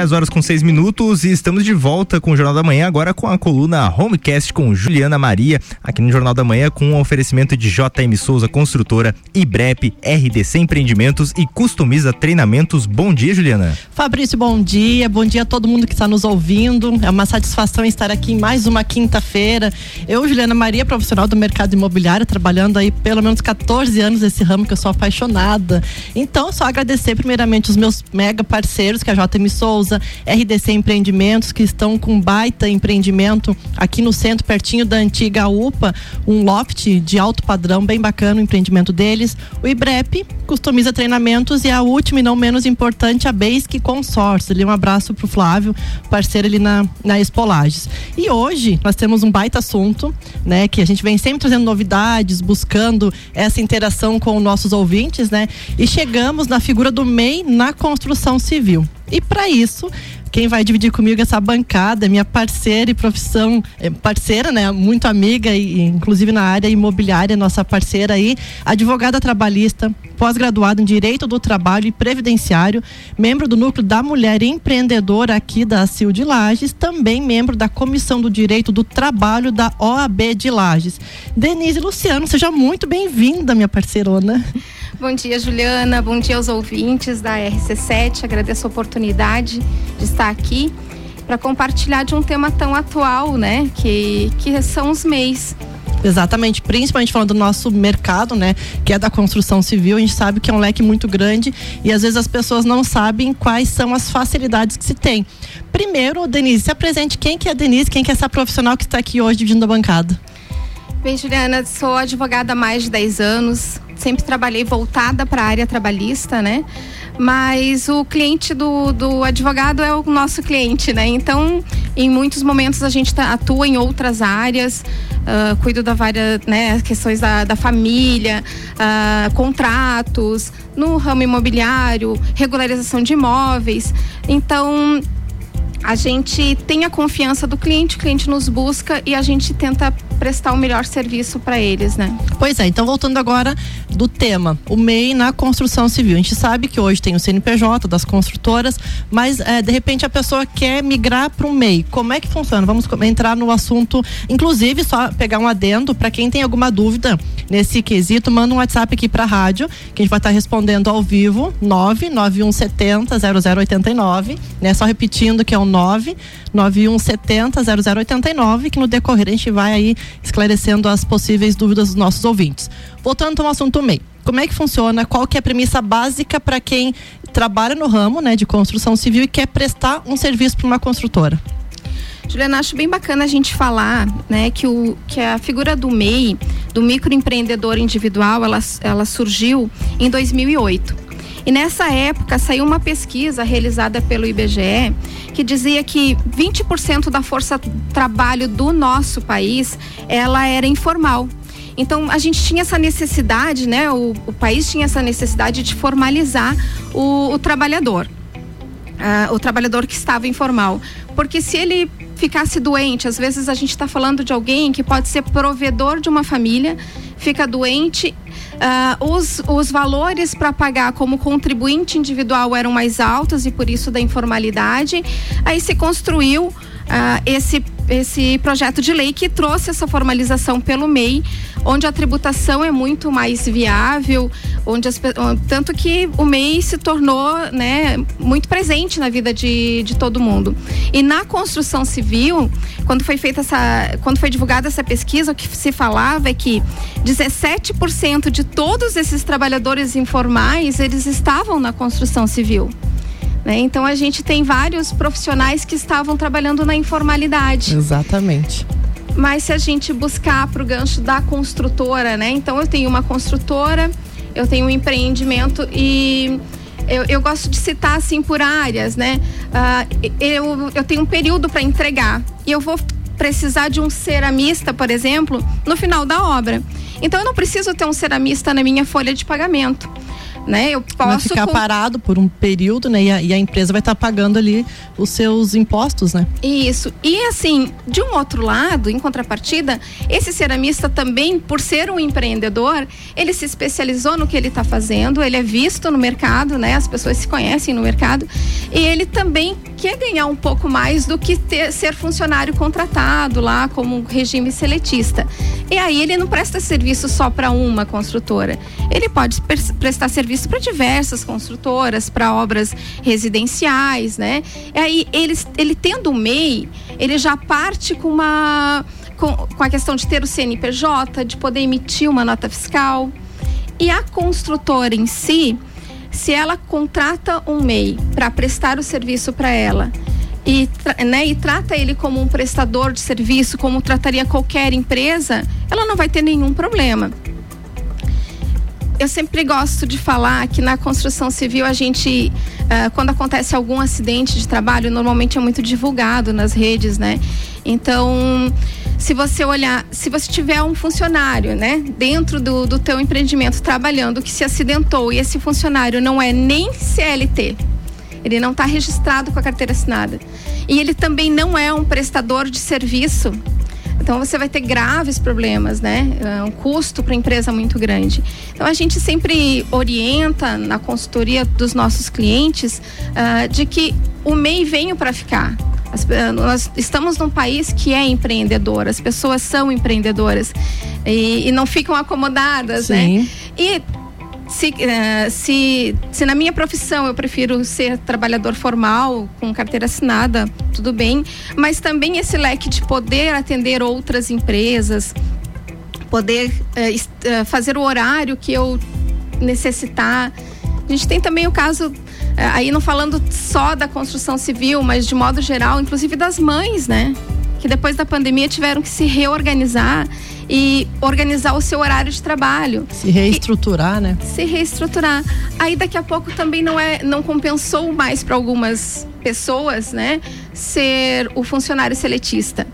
10 horas com 6 minutos e estamos de volta com o Jornal da Manhã, agora com a coluna Homecast com Juliana Maria, aqui no Jornal da Manhã, com um oferecimento de JM Souza Construtora, IBREP, RDC Empreendimentos e Customiza Treinamentos. Bom dia, Juliana. Fabrício, bom dia. Bom dia a todo mundo que está nos ouvindo. É uma satisfação estar aqui em mais uma quinta-feira. Eu, Juliana Maria, profissional do mercado imobiliário, trabalhando aí pelo menos 14 anos nesse ramo que eu sou apaixonada. Então, só agradecer primeiramente os meus mega parceiros, que é a JM Souza, RDC Empreendimentos, que estão com baita empreendimento aqui no centro, pertinho da antiga UPA, um loft de alto padrão, bem bacana o empreendimento deles. O IBREP customiza treinamentos e a última e não menos importante, a Basic Consórcio. Um abraço pro Flávio, parceiro ali na, na Espolages. E hoje nós temos um baita assunto, né, que a gente vem sempre trazendo novidades, buscando essa interação com os nossos ouvintes, né? E chegamos na figura do MEI na construção civil. E para isso, quem vai dividir comigo essa bancada, minha parceira e profissão, é, parceira, né? Muito amiga e inclusive na área imobiliária, nossa parceira aí, advogada trabalhista, pós-graduada em Direito do Trabalho e Previdenciário, membro do Núcleo da Mulher Empreendedora aqui da CIL de Lages, também membro da Comissão do Direito do Trabalho da OAB de Lages. Denise Luciano, seja muito bem-vinda, minha parceirona. Bom dia, Juliana. Bom dia aos ouvintes da RC7. Agradeço a oportunidade de estar aqui para compartilhar de um tema tão atual, né? Que, que são os MEIs. Exatamente, principalmente falando do nosso mercado, né, que é da construção civil, a gente sabe que é um leque muito grande e às vezes as pessoas não sabem quais são as facilidades que se tem. Primeiro, Denise, se apresente quem que é a Denise, quem que é essa profissional que está aqui hoje dividindo a bancada. Bem, Juliana, sou advogada há mais de 10 anos, sempre trabalhei voltada para a área trabalhista, né? Mas o cliente do, do advogado é o nosso cliente, né? Então, em muitos momentos a gente tá, atua em outras áreas, uh, cuido da várias, né, questões da, da família, uh, contratos, no ramo imobiliário, regularização de imóveis. Então, a gente tem a confiança do cliente, o cliente nos busca e a gente tenta prestar o melhor serviço para eles, né? Pois é, então voltando agora do tema, o MEI na construção civil. A gente sabe que hoje tem o CNPJ das construtoras, mas é, de repente a pessoa quer migrar para o MEI. Como é que funciona? Vamos entrar no assunto, inclusive só pegar um adendo para quem tem alguma dúvida nesse quesito, manda um WhatsApp aqui para a rádio, que a gente vai estar tá respondendo ao vivo, 99170 0089, né? Só repetindo que é o 99170 0089, que no decorrer a gente vai aí esclarecendo as possíveis dúvidas dos nossos ouvintes. Voltando ao assunto MEI. Como é que funciona? Qual que é a premissa básica para quem trabalha no ramo né, de construção civil e quer prestar um serviço para uma construtora? Juliana, acho bem bacana a gente falar, né, que, o, que a figura do MEI, do microempreendedor individual, ela, ela surgiu em 2008. E nessa época saiu uma pesquisa realizada pelo IBGE que dizia que 20% da força trabalho do nosso país ela era informal. Então a gente tinha essa necessidade, né? O, o país tinha essa necessidade de formalizar o, o trabalhador. Uh, o trabalhador que estava informal. Porque se ele ficasse doente, às vezes a gente está falando de alguém que pode ser provedor de uma família, fica doente Uh, os, os valores para pagar como contribuinte individual eram mais altos e por isso da informalidade. Aí se construiu uh, esse esse projeto de lei que trouxe essa formalização pelo MEI, onde a tributação é muito mais viável, onde as, tanto que o MEI se tornou né, muito presente na vida de, de todo mundo. E na construção civil, quando foi feita essa, quando foi divulgada essa pesquisa, o que se falava é que 17% de todos esses trabalhadores informais, eles estavam na construção civil. Né? Então a gente tem vários profissionais que estavam trabalhando na informalidade. Exatamente. Mas se a gente buscar para o gancho da construtora, né? Então eu tenho uma construtora, eu tenho um empreendimento e eu, eu gosto de citar assim por áreas, né? Uh, eu, eu tenho um período para entregar e eu vou precisar de um ceramista, por exemplo, no final da obra. Então eu não preciso ter um ceramista na minha folha de pagamento né? Eu posso vai ficar parado por um período, né? E a, e a empresa vai estar tá pagando ali os seus impostos, né? Isso. E assim, de um outro lado, em contrapartida, esse ceramista também, por ser um empreendedor, ele se especializou no que ele está fazendo, ele é visto no mercado, né? As pessoas se conhecem no mercado e ele também quer ganhar um pouco mais do que ter, ser funcionário contratado lá como regime seletista. E aí ele não presta serviço só para uma construtora. Ele pode prestar serviço para diversas construtoras, para obras residenciais, né? E aí ele, ele tendo o MEI, ele já parte com uma com, com a questão de ter o CNPJ, de poder emitir uma nota fiscal. E a construtora em si, se ela contrata um MEI para prestar o serviço para ela e, né, e trata ele como um prestador de serviço, como trataria qualquer empresa, ela não vai ter nenhum problema eu sempre gosto de falar que na construção civil a gente, uh, quando acontece algum acidente de trabalho, normalmente é muito divulgado nas redes, né? Então, se você olhar, se você tiver um funcionário, né, dentro do, do teu empreendimento trabalhando que se acidentou e esse funcionário não é nem CLT, ele não está registrado com a carteira assinada e ele também não é um prestador de serviço então você vai ter graves problemas, né? É um custo para a empresa muito grande. Então a gente sempre orienta na consultoria dos nossos clientes uh, de que o MEI veio para ficar. As, nós estamos num país que é empreendedor, as pessoas são empreendedoras e, e não ficam acomodadas, né? Sim. né? E se, uh, se, se na minha profissão eu prefiro ser trabalhador formal, com carteira assinada, tudo bem, mas também esse leque de poder atender outras empresas, poder uh, fazer o horário que eu necessitar. A gente tem também o caso, aí não falando só da construção civil, mas de modo geral, inclusive das mães, né? Que depois da pandemia tiveram que se reorganizar e organizar o seu horário de trabalho. Se reestruturar, e, né? Se reestruturar. Aí daqui a pouco também não é, não compensou mais para algumas pessoas, né, ser o funcionário seletista.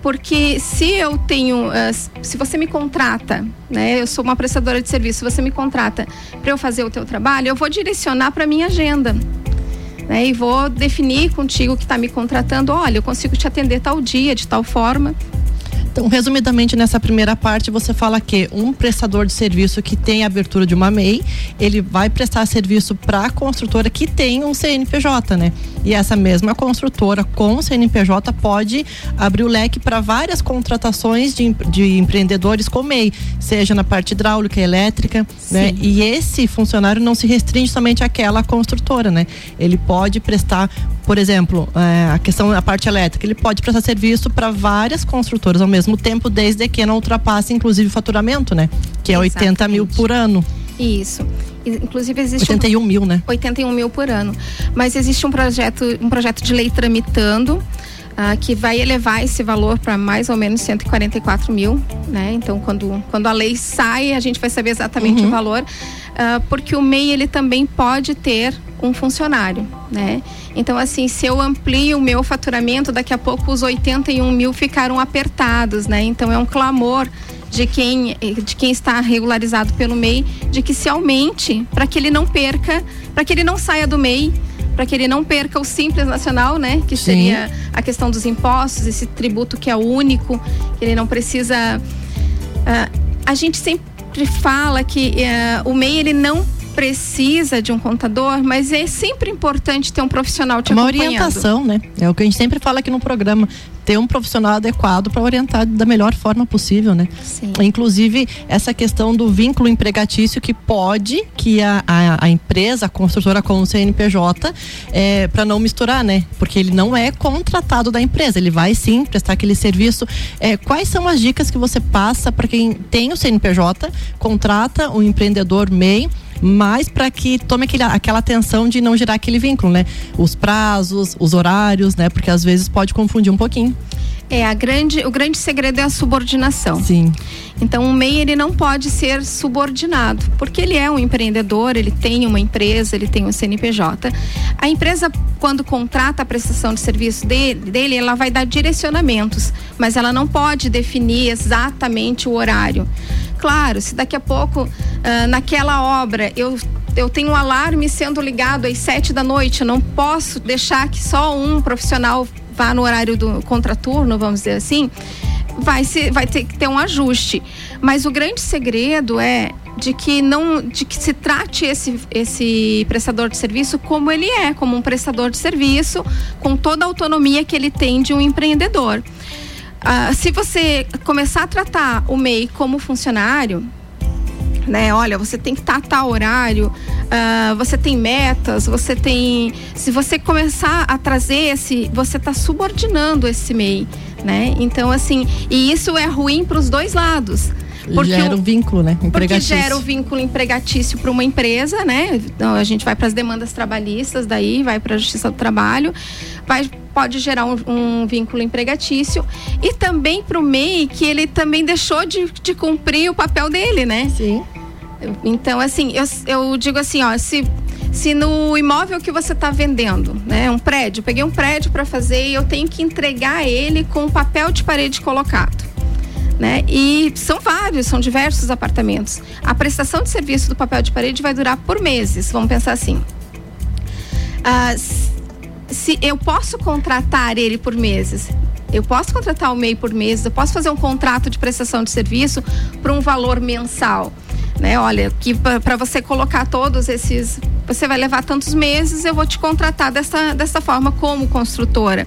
Porque se eu tenho, uh, se você me contrata, né, eu sou uma prestadora de serviço, você me contrata para eu fazer o teu trabalho, eu vou direcionar para minha agenda. Né, e vou definir contigo que está me contratando, olha, eu consigo te atender tal dia, de tal forma, então, resumidamente, nessa primeira parte, você fala que um prestador de serviço que tem abertura de uma MEI, ele vai prestar serviço para a construtora que tem um CNPJ, né? E essa mesma construtora com CNPJ pode abrir o leque para várias contratações de, de empreendedores com MEI, seja na parte hidráulica, elétrica, né? Sim. né? E esse funcionário não se restringe somente àquela construtora, né? Ele pode prestar, por exemplo, é, a questão da parte elétrica, ele pode prestar serviço para várias construtoras ao mesmo mesmo tempo, desde que não ultrapasse, inclusive, o faturamento, né? Que é Exatamente. 80 mil por ano. Isso. Inclusive existe 81 um, mil, né? 81 mil por ano. Mas existe um projeto, um projeto de lei tramitando Uh, que vai elevar esse valor para mais ou menos 144 mil, né? Então, quando, quando a lei sai, a gente vai saber exatamente uhum. o valor, uh, porque o MEI ele também pode ter um funcionário, né? Então, assim, se eu amplio o meu faturamento, daqui a pouco os 81 mil ficaram apertados, né? Então, é um clamor de quem, de quem está regularizado pelo MEI de que se aumente para que ele não perca, para que ele não saia do MEI, para que ele não perca o Simples Nacional, né? Que Sim. seria a questão dos impostos, esse tributo que é único, que ele não precisa. Uh, a gente sempre fala que uh, o MEI ele não precisa de um contador, mas é sempre importante ter um profissional te Uma acompanhando. orientação, né? É o que a gente sempre fala aqui no programa ter um profissional adequado para orientar da melhor forma possível, né? Sim. Inclusive, essa questão do vínculo empregatício que pode que a, a, a empresa, a construtora com o CNPJ, é, para não misturar, né? Porque ele não é contratado da empresa, ele vai sim prestar aquele serviço. É, quais são as dicas que você passa para quem tem o CNPJ, contrata o um empreendedor MEI? Mas para que tome aquele, aquela atenção de não gerar aquele vínculo, né? Os prazos, os horários, né? Porque às vezes pode confundir um pouquinho. É, a grande, o grande segredo é a subordinação. Sim. Então, o MEI ele não pode ser subordinado, porque ele é um empreendedor, ele tem uma empresa, ele tem um CNPJ. A empresa, quando contrata a prestação de serviço dele, dele ela vai dar direcionamentos, mas ela não pode definir exatamente o horário. Claro, se daqui a pouco, uh, naquela obra, eu eu tenho um alarme sendo ligado às sete da noite, eu não posso deixar que só um profissional vá no horário do contraturno, vamos dizer assim, vai, se, vai ter que ter um ajuste. Mas o grande segredo é de que não de que se trate esse, esse prestador de serviço como ele é, como um prestador de serviço, com toda a autonomia que ele tem de um empreendedor. Uh, se você começar a tratar o MEI como funcionário, né? Olha, você tem que estar a tal horário, uh, você tem metas, você tem. Se você começar a trazer esse, você está subordinando esse MEI, né? Então, assim, e isso é ruim para os dois lados. Porque gera o vínculo, né? Empregatício. Porque gera o vínculo empregatício para uma empresa, né? Então a gente vai para as demandas trabalhistas, daí vai para a Justiça do Trabalho, vai pode gerar um, um vínculo empregatício e também para o MEI que ele também deixou de, de cumprir o papel dele, né? Sim. Então, assim, eu, eu digo assim, ó, se se no imóvel que você está vendendo, né, um prédio, peguei um prédio para fazer e eu tenho que entregar ele com papel de parede colocado né? E são vários, são diversos apartamentos. A prestação de serviço do papel de parede vai durar por meses, vamos pensar assim. Ah, se eu posso contratar ele por meses, eu posso contratar o MEI por mês, eu posso fazer um contrato de prestação de serviço por um valor mensal. Né? Olha, que para você colocar todos esses, você vai levar tantos meses, eu vou te contratar dessa, dessa forma como construtora.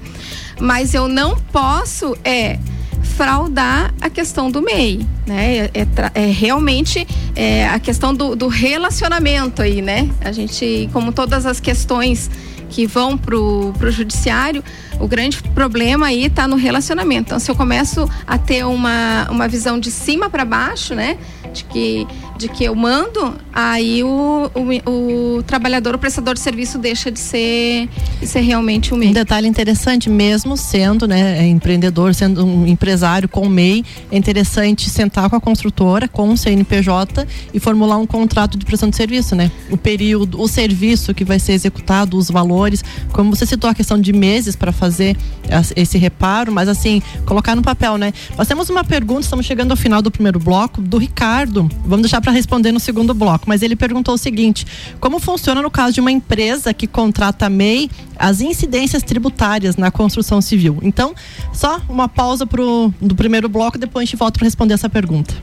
Mas eu não posso é fraudar a questão do MEI, né? É, é, é realmente é, a questão do, do, relacionamento aí, né? A gente, como todas as questões que vão pro, pro judiciário, o grande problema aí está no relacionamento. Então, se eu começo a ter uma, uma visão de cima para baixo, né? De que de que eu mando, aí o, o, o, trabalhador, o prestador de serviço deixa de ser, de ser realmente o MEI. Um detalhe interessante, mesmo sendo né, é empreendedor, sendo um empresário com MEI, é interessante sentar com a construtora, com o CNPJ e formular um contrato de prestação de serviço, né? O período, o serviço que vai ser executado, os valores, como você citou a questão de meses para fazer esse reparo, mas assim, colocar no papel, né? Nós temos uma pergunta, estamos chegando ao final do primeiro bloco, do Ricardo. Vamos deixar para para responder no segundo bloco, mas ele perguntou o seguinte: como funciona no caso de uma empresa que contrata a MEI as incidências tributárias na construção civil? Então, só uma pausa pro, do primeiro bloco, depois a gente volta para responder essa pergunta.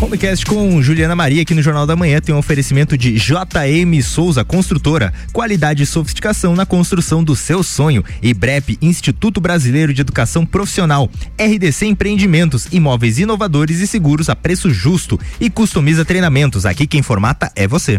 Homecast com Juliana Maria aqui no Jornal da Manhã tem um oferecimento de JM Souza Construtora, qualidade e sofisticação na construção do seu sonho. E BREP, Instituto Brasileiro de Educação Profissional. RDC Empreendimentos, imóveis inovadores e seguros a preço justo. E customiza treinamentos. Aqui quem formata é você.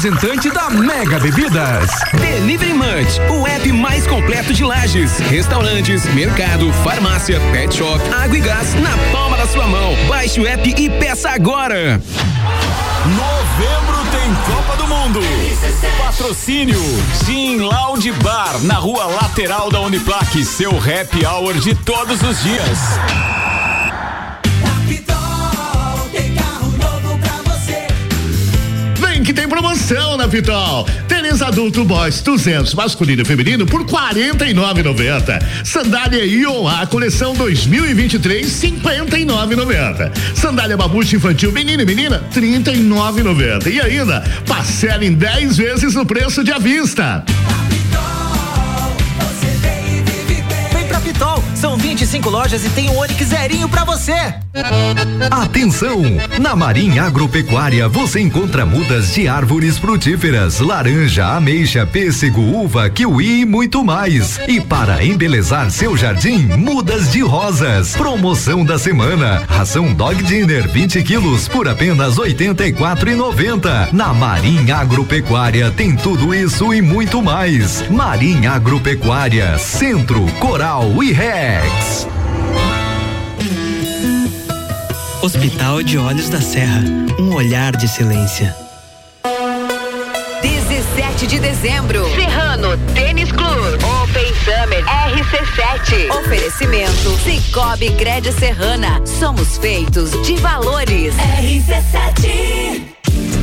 da Mega Bebidas. Delivery Munch, o app mais completo de lajes, restaurantes, mercado, farmácia, pet shop, água e gás na palma da sua mão. Baixe o app e peça agora. Novembro tem Copa do Mundo. Patrocínio Gin Lounge Bar na rua lateral da Uniplaque, seu happy hour de todos os dias. Vem que tem promoção na Pitol. Tênis adulto boys 200 masculino e feminino por 49,90. Sandália IOA coleção 2023 59,90. Sandália babucha infantil menino e menina 39,90. E ainda parcela em 10 vezes no preço de à vista. Vem pra Pitol, são 25 lojas e tem um Onix zerinho pra você. Atenção! Na Marinha Agropecuária você encontra mudas de árvores frutíferas, laranja, ameixa, pêssego, uva, kiwi e muito mais. E para embelezar seu jardim, mudas de rosas. Promoção da semana: ração Dog Dinner 20 quilos por apenas R$ 84,90. Na Marinha Agropecuária tem tudo isso e muito mais. Marinha Agropecuária, Centro, Coral e Rex. Hospital de Olhos da Serra, um olhar de excelência. 17 de dezembro. Serrano Tênis Club. Open Summer RC7. Oferecimento Cicobi Crédito Serrana. Somos feitos de valores. RC7.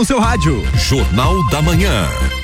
no seu rádio. Jornal da Manhã.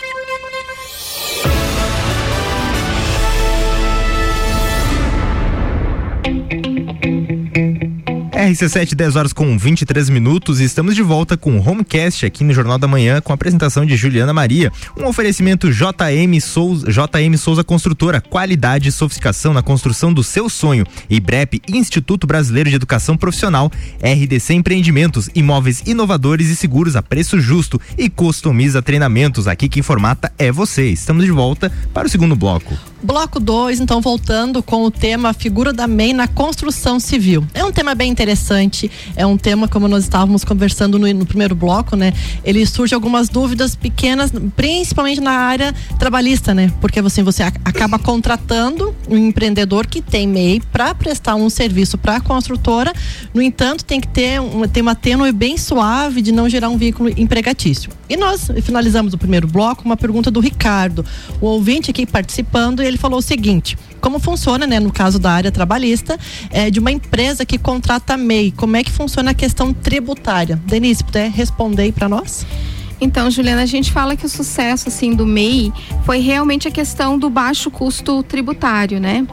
RC7, 10 horas com 23 minutos. E estamos de volta com o Homecast aqui no Jornal da Manhã com a apresentação de Juliana Maria. Um oferecimento JM Souza, JM Souza Construtora, qualidade e sofisticação na construção do seu sonho. IBREP, Instituto Brasileiro de Educação Profissional, RDC Empreendimentos, imóveis inovadores e seguros a preço justo e customiza treinamentos. Aqui quem formata é você. Estamos de volta para o segundo bloco. Bloco 2, então voltando com o tema figura da MEI na construção civil. É um tema bem interessante, é um tema como nós estávamos conversando no, no primeiro bloco, né? Ele surge algumas dúvidas pequenas, principalmente na área trabalhista, né? Porque assim, você acaba contratando um empreendedor que tem MEI para prestar um serviço para a construtora. No entanto, tem que ter uma, tem uma tênue bem suave de não gerar um vínculo empregatício. E nós finalizamos o primeiro bloco uma pergunta do Ricardo, o ouvinte aqui participando, ele falou o seguinte: como funciona, né, no caso da área trabalhista, é, de uma empresa que contrata MEI? Como é que funciona a questão tributária? Denise, puder responder aí para nós? Então, Juliana, a gente fala que o sucesso assim do MEI foi realmente a questão do baixo custo tributário, né?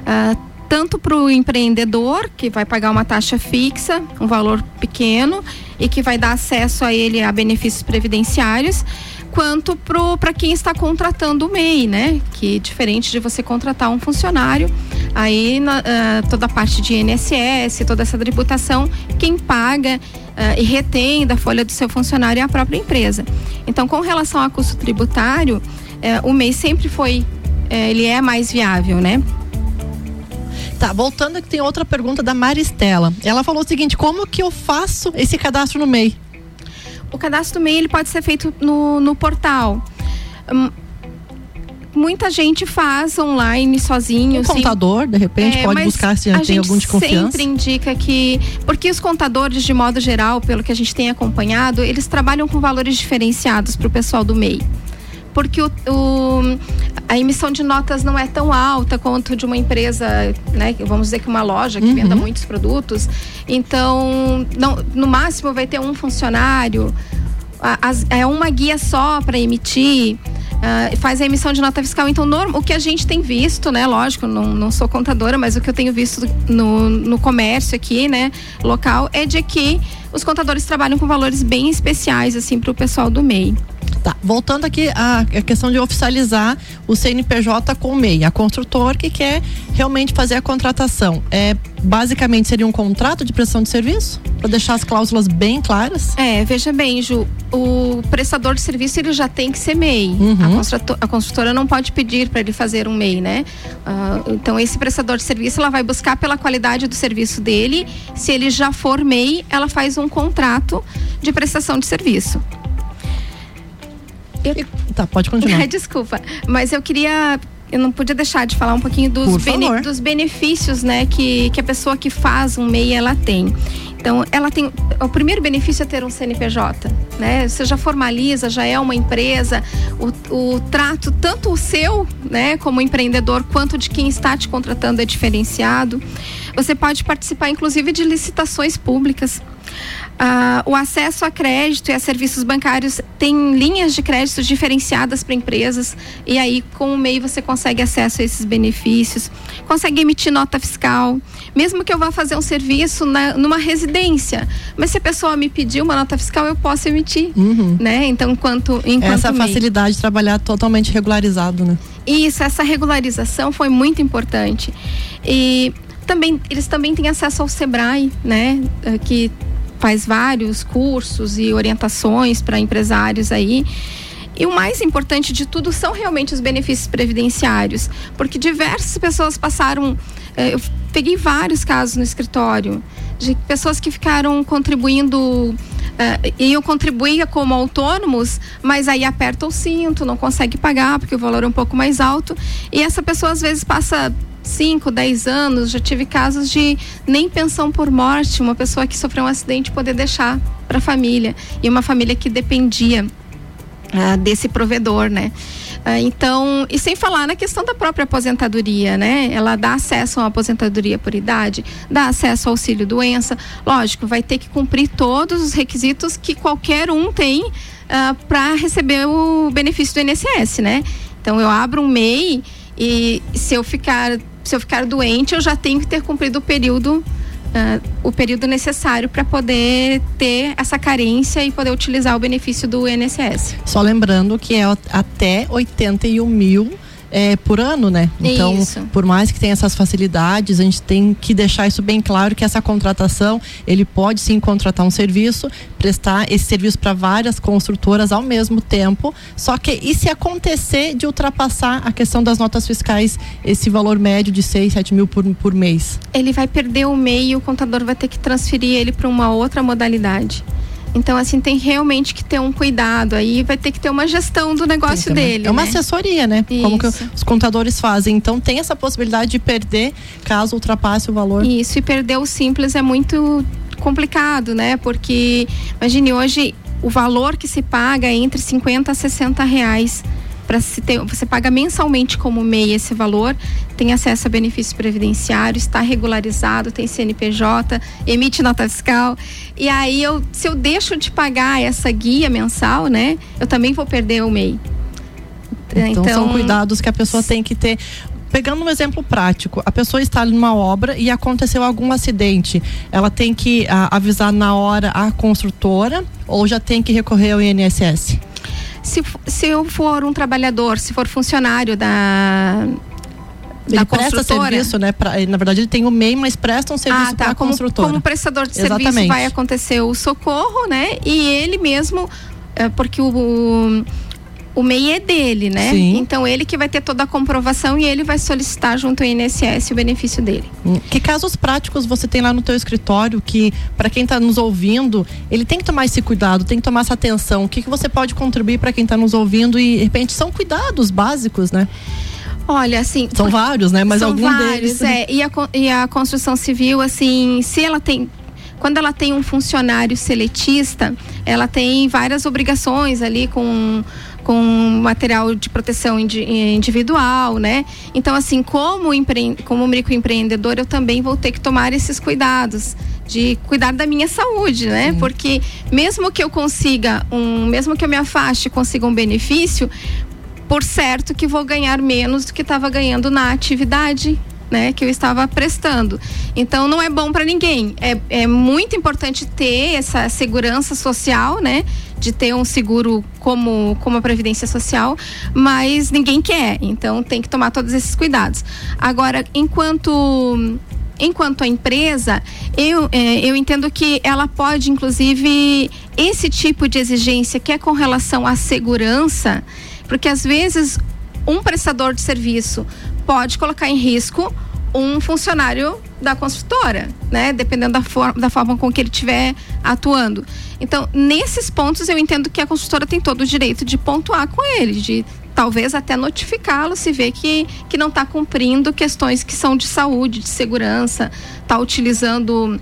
Uh, tanto para o empreendedor, que vai pagar uma taxa fixa, um valor pequeno, e que vai dar acesso a ele a benefícios previdenciários, quanto para quem está contratando o MEI, né? Que diferente de você contratar um funcionário, aí na, uh, toda a parte de INSS, toda essa tributação, quem paga uh, e retém da folha do seu funcionário é a própria empresa. Então, com relação a custo tributário, uh, o MEI sempre foi, ele é mais viável, né? Tá, voltando aqui tem outra pergunta da Maristela. Ela falou o seguinte: como que eu faço esse cadastro no MEI? O cadastro do MEI ele pode ser feito no, no portal. Hum, muita gente faz online sozinho. Um contador, de repente, é, pode buscar se tem algum de confiança. sempre indica que. Porque os contadores, de modo geral, pelo que a gente tem acompanhado, eles trabalham com valores diferenciados para o pessoal do MEI porque o, o, a emissão de notas não é tão alta quanto de uma empresa, né? Vamos dizer que uma loja que uhum. venda muitos produtos. Então, não, no máximo vai ter um funcionário. As, é uma guia só para emitir uh, faz a emissão de nota fiscal. Então, norm, o que a gente tem visto, né? Lógico, não, não sou contadora, mas o que eu tenho visto no, no comércio aqui, né? Local, é de que os contadores trabalham com valores bem especiais, assim, para o pessoal do MEI. Tá, voltando aqui à questão de oficializar o CNPJ com o MEI, a construtor que quer realmente fazer a contratação, é basicamente seria um contrato de prestação de serviço para deixar as cláusulas bem claras? É, veja bem, Ju, o prestador de serviço ele já tem que ser MEI. Uhum. A, construtora, a, construtora não pode pedir para ele fazer um MEI, né? Uh, então esse prestador de serviço ela vai buscar pela qualidade do serviço dele. Se ele já for MEI, ela faz um contrato de prestação de serviço. Eu... Tá, pode continuar. Desculpa, mas eu queria eu não podia deixar de falar um pouquinho dos, bene, dos benefícios, né, que, que a pessoa que faz um MEI ela tem. Então, ela tem o primeiro benefício é ter um CNPJ, né? Você já formaliza, já é uma empresa, o, o trato tanto o seu, né, como empreendedor, quanto de quem está te contratando é diferenciado. Você pode participar, inclusive, de licitações públicas. Ah, o acesso a crédito e a serviços bancários tem linhas de crédito diferenciadas para empresas e aí com o MEI você consegue acesso a esses benefícios, consegue emitir nota fiscal, mesmo que eu vá fazer um serviço na, numa residência, mas se a pessoa me pedir uma nota fiscal eu posso emitir, uhum. né? Então enquanto, enquanto essa MEI. facilidade de trabalhar totalmente regularizado, né? Isso, essa regularização foi muito importante e também eles também têm acesso ao Sebrae, né? Eh, que faz vários cursos e orientações para empresários aí. E o mais importante de tudo são realmente os benefícios previdenciários, porque diversas pessoas passaram. Eh, eu peguei vários casos no escritório de pessoas que ficaram contribuindo. Uh, iam contribuir como autônomos, mas aí aperta o cinto, não consegue pagar porque o valor é um pouco mais alto. E essa pessoa às vezes passa 5, 10 anos, já tive casos de nem pensão por morte, uma pessoa que sofreu um acidente poder deixar para a família e uma família que dependia ah, desse provedor, né? Ah, então, e sem falar na questão da própria aposentadoria, né? Ela dá acesso a uma aposentadoria por idade, dá acesso ao auxílio doença. Lógico, vai ter que cumprir todos os requisitos que qualquer um tem ah, para receber o benefício do INSS, né? Então, eu abro um MEI e se eu ficar se eu ficar doente, eu já tenho que ter cumprido o período Uh, o período necessário para poder ter essa carência e poder utilizar o benefício do INSS. Só lembrando que é até 81 mil é, por ano, né? Então, isso. por mais que tenha essas facilidades, a gente tem que deixar isso bem claro que essa contratação, ele pode sim contratar um serviço, prestar esse serviço para várias construtoras ao mesmo tempo. Só que e se acontecer de ultrapassar a questão das notas fiscais, esse valor médio de 6, 7 mil por, por mês? Ele vai perder o MEI e o contador vai ter que transferir ele para uma outra modalidade. Então, assim, tem realmente que ter um cuidado aí, vai ter que ter uma gestão do negócio dele. É uma né? assessoria, né? Isso. Como que os contadores fazem. Então, tem essa possibilidade de perder caso ultrapasse o valor. Isso, e perder o simples é muito complicado, né? Porque, imagine, hoje o valor que se paga é entre 50 a 60 reais para se ter, você paga mensalmente como MEI esse valor, tem acesso a benefício previdenciário, está regularizado, tem CNPJ, emite nota fiscal. E aí eu, se eu deixo de pagar essa guia mensal, né, eu também vou perder o MEI. Então, então são cuidados que a pessoa tem que ter pegando um exemplo prático, a pessoa está numa obra e aconteceu algum acidente, ela tem que a, ah, avisar na hora a construtora ou já tem que recorrer ao INSS? Se, se eu for um trabalhador, se for funcionário da, ele da presta serviço, né? Pra, na verdade, ele tem o MEI, mas presta um serviço ah, tá. para a construtora. Como prestador de Exatamente. serviço vai acontecer o socorro, né? E ele mesmo, é, porque o, o MEI é dele, né? Sim. Então ele que vai ter toda a comprovação e ele vai solicitar junto ao INSS o benefício dele. Que casos práticos você tem lá no teu escritório que, para quem está nos ouvindo, ele tem que tomar esse cuidado, tem que tomar essa atenção. O que, que você pode contribuir para quem está nos ouvindo e, de repente, são cuidados básicos, né? Olha, assim. São por- vários, né? Mas são algum vários, deles. é. E a, e a construção civil, assim, se ela tem. Quando ela tem um funcionário seletista, ela tem várias obrigações ali com com material de proteção indi- individual, né? Então, assim, como, empre... como microempreendedor, eu também vou ter que tomar esses cuidados de cuidar da minha saúde, né? Porque mesmo que eu consiga um, mesmo que eu me afaste e consiga um benefício, por certo que vou ganhar menos do que estava ganhando na atividade né, que eu estava prestando. Então não é bom para ninguém. É, é muito importante ter essa segurança social, né? De ter um seguro como, como a Previdência Social, mas ninguém quer. Então tem que tomar todos esses cuidados. Agora, enquanto enquanto a empresa, eu, eh, eu entendo que ela pode, inclusive, esse tipo de exigência que é com relação à segurança, porque às vezes um prestador de serviço pode colocar em risco um funcionário da construtora, né? Dependendo da, for da forma com que ele estiver atuando. Então, nesses pontos, eu entendo que a construtora tem todo o direito de pontuar com ele, de talvez até notificá-lo se vê que, que não está cumprindo questões que são de saúde, de segurança, está utilizando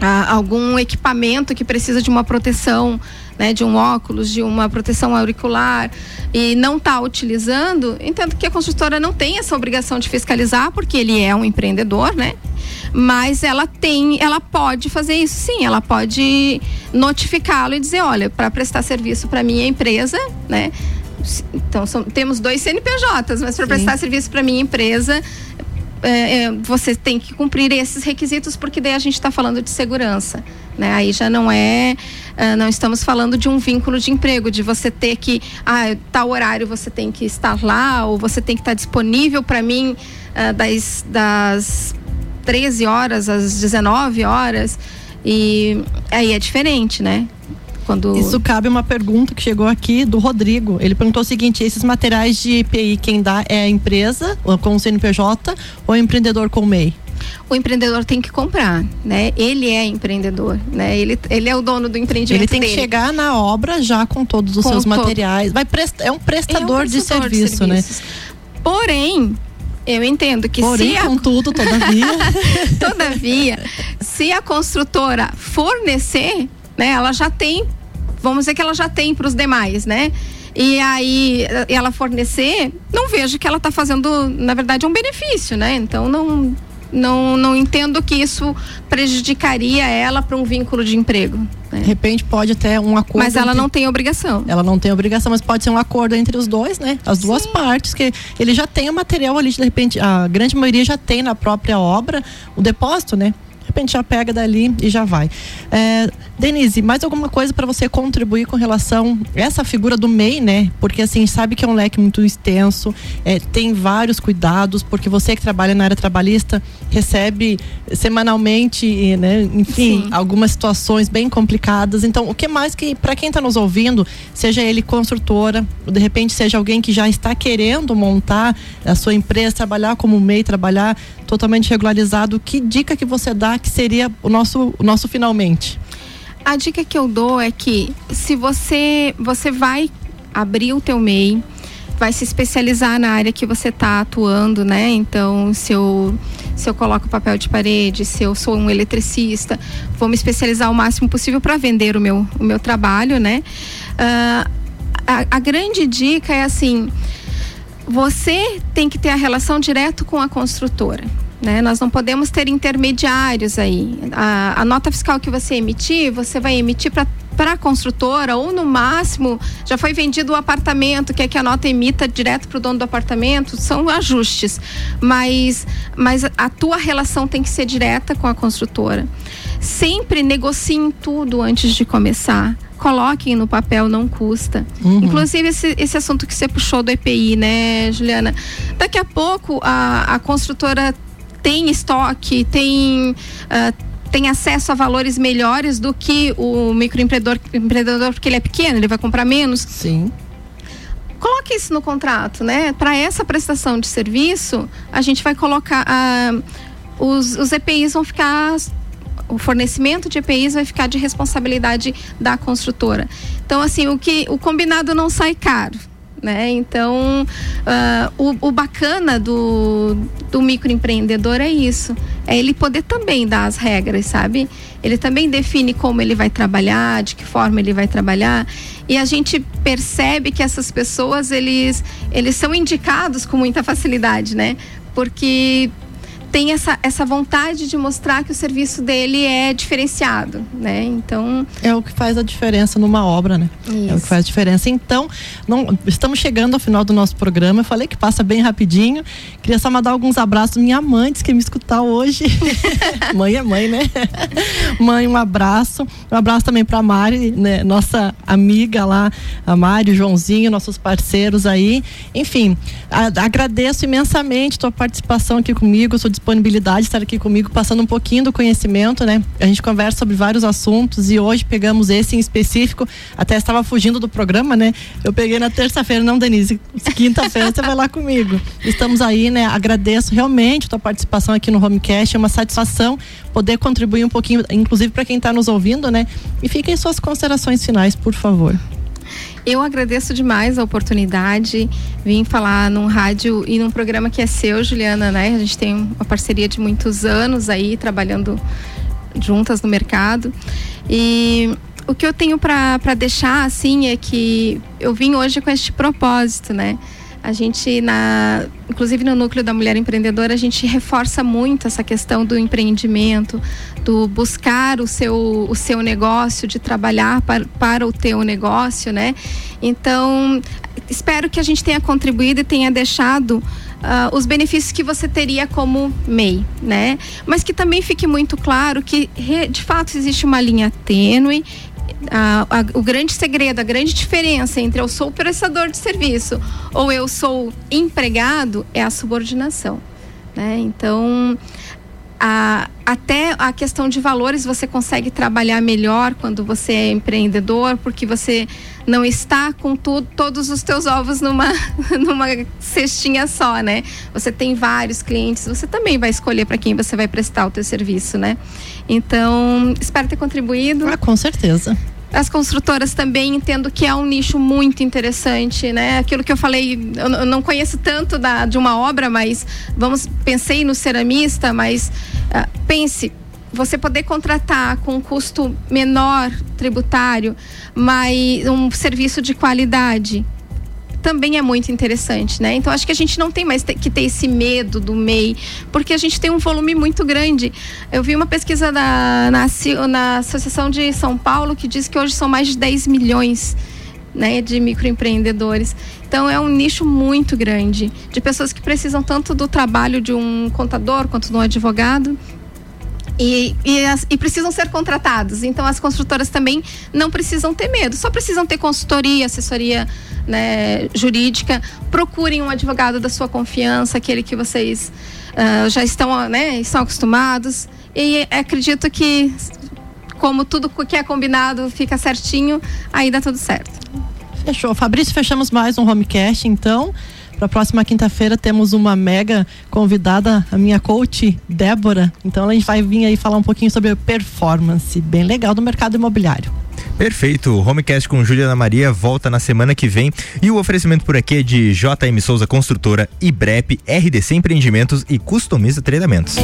ah, algum equipamento que precisa de uma proteção, né, de um óculos, de uma proteção auricular e não está utilizando, entendo que a construtora não tem essa obrigação de fiscalizar, porque ele é um empreendedor, né? Mas ela tem, ela pode fazer isso sim, ela pode notificá-lo e dizer, olha, para prestar serviço para minha empresa, né? Então são- temos dois CNPJs, mas para prestar serviço para minha empresa, é, é, você tem que cumprir esses requisitos porque daí a gente está falando de segurança, né? Aí já não é, ah, não estamos falando de um vínculo de emprego, de você ter que, ah, tal horário você tem que estar lá ou você tem que estar disponível para mim ah, das, das 13 horas às 19 horas e aí é diferente, né? Quando Isso cabe uma pergunta que chegou aqui do Rodrigo. Ele perguntou o seguinte: esses materiais de EPI quem dá é a empresa com o CNPJ ou o empreendedor com o MEI? o empreendedor tem que comprar, né? Ele é empreendedor, né? Ele, ele é o dono do empreendimento Ele tem que dele. chegar na obra já com todos os Com seus todo. materiais. Vai presta, é um prestador, de prestador de serviço, né? serviços. Porém, eu entendo que Porém, se a, contudo, todavia. todavia, se a construtora fornecer, né, ela já tem, vamos dizer que ela já tem para os demais, né? E aí ela fornecer, não vejo que ela está fazendo, na verdade, um benefício, né? Então não não, não entendo que isso prejudicaria ela para um vínculo de emprego. né? De repente pode até um acordo. Mas ela entre- não tem obrigação. Ela não tem obrigação, mas pode ser um acordo entre os dois, né? As duas partes, que ele já tem o material ali, de repente, a grande maioria já tem na própria obra o depósito, né? Repente já pega dali e já vai. É, Denise, mais alguma coisa para você contribuir com relação a essa figura do MEI, né? Porque assim, sabe que é um leque muito extenso, é, tem vários cuidados, porque você que trabalha na área trabalhista recebe semanalmente, né? Enfim, algumas situações bem complicadas. Então, o que mais que, para quem está nos ouvindo, seja ele construtora, ou de repente seja alguém que já está querendo montar a sua empresa, trabalhar como MEI, trabalhar totalmente regularizado, que dica que você dá que seria o nosso, o nosso finalmente? A dica que eu dou é que se você você vai abrir o teu MEI, vai se especializar na área que você está atuando, né? Então, se eu se eu coloco papel de parede, se eu sou um eletricista, vou me especializar o máximo possível para vender o meu o meu trabalho, né? Ah, a, a grande dica é assim, você tem que ter a relação direto com a construtora. Né? Nós não podemos ter intermediários aí. A, a nota fiscal que você emitir, você vai emitir para a construtora ou no máximo já foi vendido o apartamento, quer que a nota emita direto para o dono do apartamento, são ajustes. Mas, mas a tua relação tem que ser direta com a construtora. Sempre negociem tudo antes de começar coloquem no papel, não custa. Uhum. Inclusive, esse, esse assunto que você puxou do EPI, né, Juliana? Daqui a pouco a, a construtora tem estoque, tem. ah, tem acesso a valores melhores do que o microempreendedor, empreendedor, porque ele é pequeno, ele vai comprar menos. Sim. coloca isso no contrato, né? Para essa prestação de serviço, a gente vai colocar ah, os, os EPIs vão ficar o fornecimento de EPIs vai ficar de responsabilidade da construtora. Então, assim, o que o combinado não sai caro. Né? Então, uh, o, o, bacana do, do microempreendedor é isso, é ele poder também dar as regras, sabe? Ele também define como ele vai trabalhar, de que forma ele vai trabalhar, e a gente percebe que essas pessoas eles eles são indicados com muita facilidade, né? Porque tem essa, essa vontade de mostrar que o serviço dele é diferenciado, né? Então é o que faz a diferença numa obra, né? Isso. É o que faz a diferença. Então, não, estamos chegando ao final do nosso programa. Eu falei que passa bem rapidinho. Queria só mandar alguns abraços minha mãe que me escutar hoje. mãe é mãe, né? mãe, um abraço. Um abraço também para Mari, né? Nossa amiga lá, a Mari, o Joãozinho, nossos parceiros aí. Enfim, a, agradeço imensamente tua participação aqui comigo. Sou disponibilidade de estar aqui comigo, passando um pouquinho do conhecimento, né? A gente conversa sobre vários assuntos e hoje pegamos esse em específico. Até estava fugindo do programa, né? Eu peguei na terça-feira, não, Denise. Quinta-feira você vai lá comigo. Estamos aí, né? Agradeço realmente a tua participação aqui no Homecast. É uma satisfação poder contribuir um pouquinho, inclusive para quem está nos ouvindo, né? E fiquem suas considerações finais, por favor. Eu agradeço demais a oportunidade. Vim falar num rádio e num programa que é seu, Juliana, né? A gente tem uma parceria de muitos anos aí, trabalhando juntas no mercado. E o que eu tenho para deixar, assim, é que eu vim hoje com este propósito, né? A gente, na, inclusive no núcleo da mulher empreendedora, a gente reforça muito essa questão do empreendimento, do buscar o seu, o seu negócio, de trabalhar para, para o teu negócio, né? Então, espero que a gente tenha contribuído e tenha deixado Uh, os benefícios que você teria como MEI, né? Mas que também fique muito claro que de fato existe uma linha tênue a, a, o grande segredo, a grande diferença entre eu sou prestador de serviço ou eu sou empregado é a subordinação. Né? Então, a, até a questão de valores você consegue trabalhar melhor quando você é empreendedor, porque você não está com tudo, todos os teus ovos numa, numa cestinha só, né? Você tem vários clientes, você também vai escolher para quem você vai prestar o teu serviço, né? Então, espero ter contribuído. Ah, com certeza. As construtoras também entendo que é um nicho muito interessante, né? Aquilo que eu falei, eu não conheço tanto da, de uma obra, mas vamos pensei no ceramista, mas uh, pense você poder contratar com um custo menor tributário, mas um serviço de qualidade também é muito interessante, né? Então acho que a gente não tem mais que ter esse medo do MEI, porque a gente tem um volume muito grande. Eu vi uma pesquisa da, na, na Associação de São Paulo que diz que hoje são mais de 10 milhões né, de microempreendedores. Então é um nicho muito grande de pessoas que precisam tanto do trabalho de um contador quanto de um advogado e, e, as, e, precisam ser contratados. Então, as construtoras também não precisam ter medo, só precisam ter consultoria, assessoria né, jurídica. Procurem um advogado da sua confiança, aquele que vocês uh, já estão, né, estão acostumados. E acredito que, como tudo que é combinado fica certinho, aí dá tudo certo. Fechou. Fabrício, fechamos mais um homecast, então. Para a próxima quinta-feira temos uma mega convidada, a minha coach Débora. Então a gente vai vir aí falar um pouquinho sobre performance, bem legal do mercado imobiliário. Perfeito. O Homecast com Juliana Maria volta na semana que vem. E o oferecimento por aqui é de JM Souza Construtora, IBREP, RDC Empreendimentos e Customiza Treinamentos.